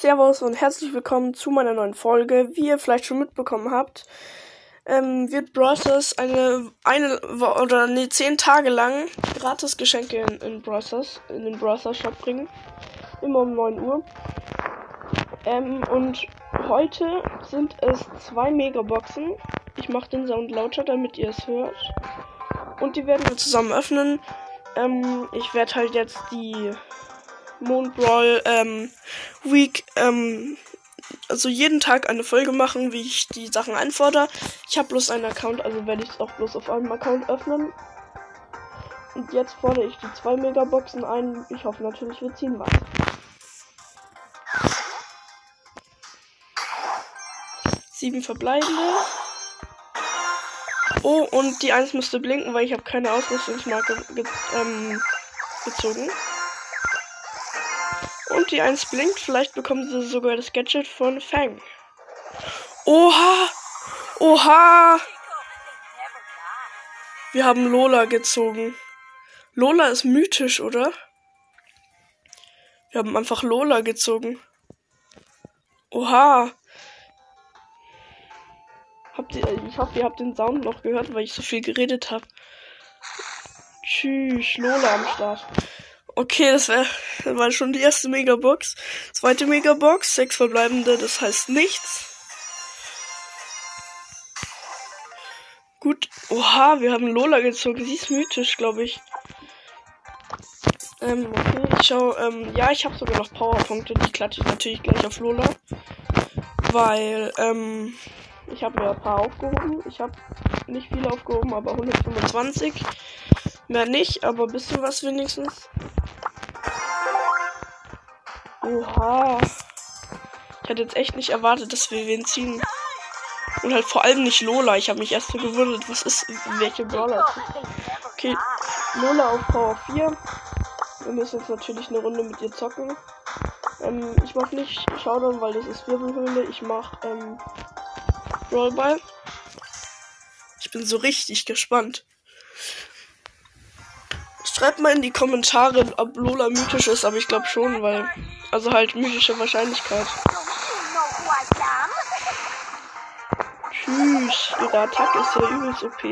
Servus und herzlich willkommen zu meiner neuen Folge. Wie ihr vielleicht schon mitbekommen habt, ähm, wird Brawlers eine, eine oder nee, zehn Tage lang gratis Geschenke in, in Brawlers, in den Brawlers Shop bringen. Immer um 9 Uhr. Ähm, und heute sind es zwei Megaboxen. Ich mache den Sound lauter, damit ihr es hört. Und die werden wir zusammen öffnen. Ähm, ich werde halt jetzt die Mondbrawl ähm, Week ähm, also jeden Tag eine Folge machen, wie ich die Sachen einfordere. Ich habe bloß einen Account, also werde ich es auch bloß auf einem Account öffnen. Und jetzt fordere ich die zwei Megaboxen ein. Ich hoffe natürlich, wir ziehen was. Sieben verbleibende. Oh, und die 1 müsste blinken, weil ich habe keine Ausrüstungsmarke ge ähm, gezogen. Die 1 blinkt. Vielleicht bekommen sie sogar das Gadget von Fang. Oha! Oha! Wir haben Lola gezogen. Lola ist mythisch, oder? Wir haben einfach Lola gezogen. Oha! Habt ihr, ich hoffe, ihr habt den Sound noch gehört, weil ich so viel geredet habe. Tschüss, Lola am Start. Okay, das, wär, war schon die erste Megabox. Zweite Megabox, sechs verbleibende, das heißt nichts. Gut, oha, wir haben Lola gezogen. Sie ist mythisch, glaube ich. Ähm, okay, ich schau, ähm, ja, ich habe sogar noch Powerpunkte, die klatsche ich natürlich gleich auf Lola. Weil, ähm, ich habe mir ein paar aufgehoben. Ich habe nicht viel aufgehoben, aber 125. Mehr nicht, aber ein bisschen was wenigstens. Oha. Ich hatte jetzt echt nicht erwartet, dass wir wen ziehen. Und halt vor allem nicht Lola. Ich habe mich erst so gewundert, was ist, welche Brawler. Okay, Lola auf Power 4. Wir müssen jetzt natürlich eine Runde mit ihr zocken. Ähm, ich mach nicht Showdown, weil das ist Wirbelhöhle. Ich mach ähm, Rollball. Ich bin so richtig gespannt. Schreibt mal in die Kommentare, ob Lola mythisch ist, aber ich glaube schon, weil. Also halt mythische Wahrscheinlichkeit. Tschüss. Ihre Attacke ist ja übelst OP.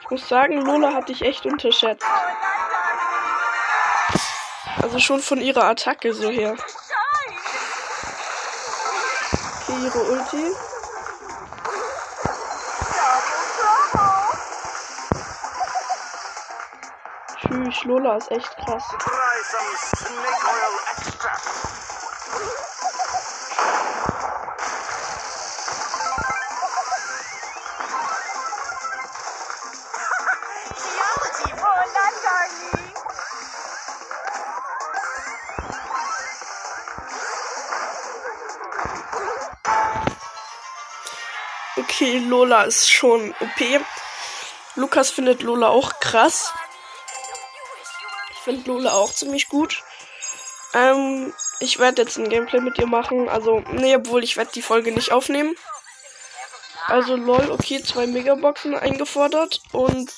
Ich muss sagen, Lola hat dich echt unterschätzt. Also schon von ihrer Attacke so her. Okay, ihre Ulti. Tschüss, Lola ist echt krass. Okay, Lola ist schon OP. Lukas findet Lola auch krass finde Lola auch ziemlich gut. Ähm, ich werde jetzt ein Gameplay mit ihr machen. Also, nee, obwohl ich werde die Folge nicht aufnehmen. Also lol, okay, zwei Megaboxen eingefordert und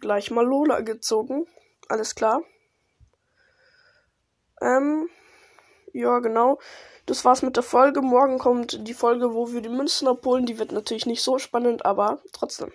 gleich mal Lola gezogen. Alles klar. Ähm, ja, genau. Das war's mit der Folge. Morgen kommt die Folge, wo wir die Münzen abholen. Die wird natürlich nicht so spannend, aber trotzdem.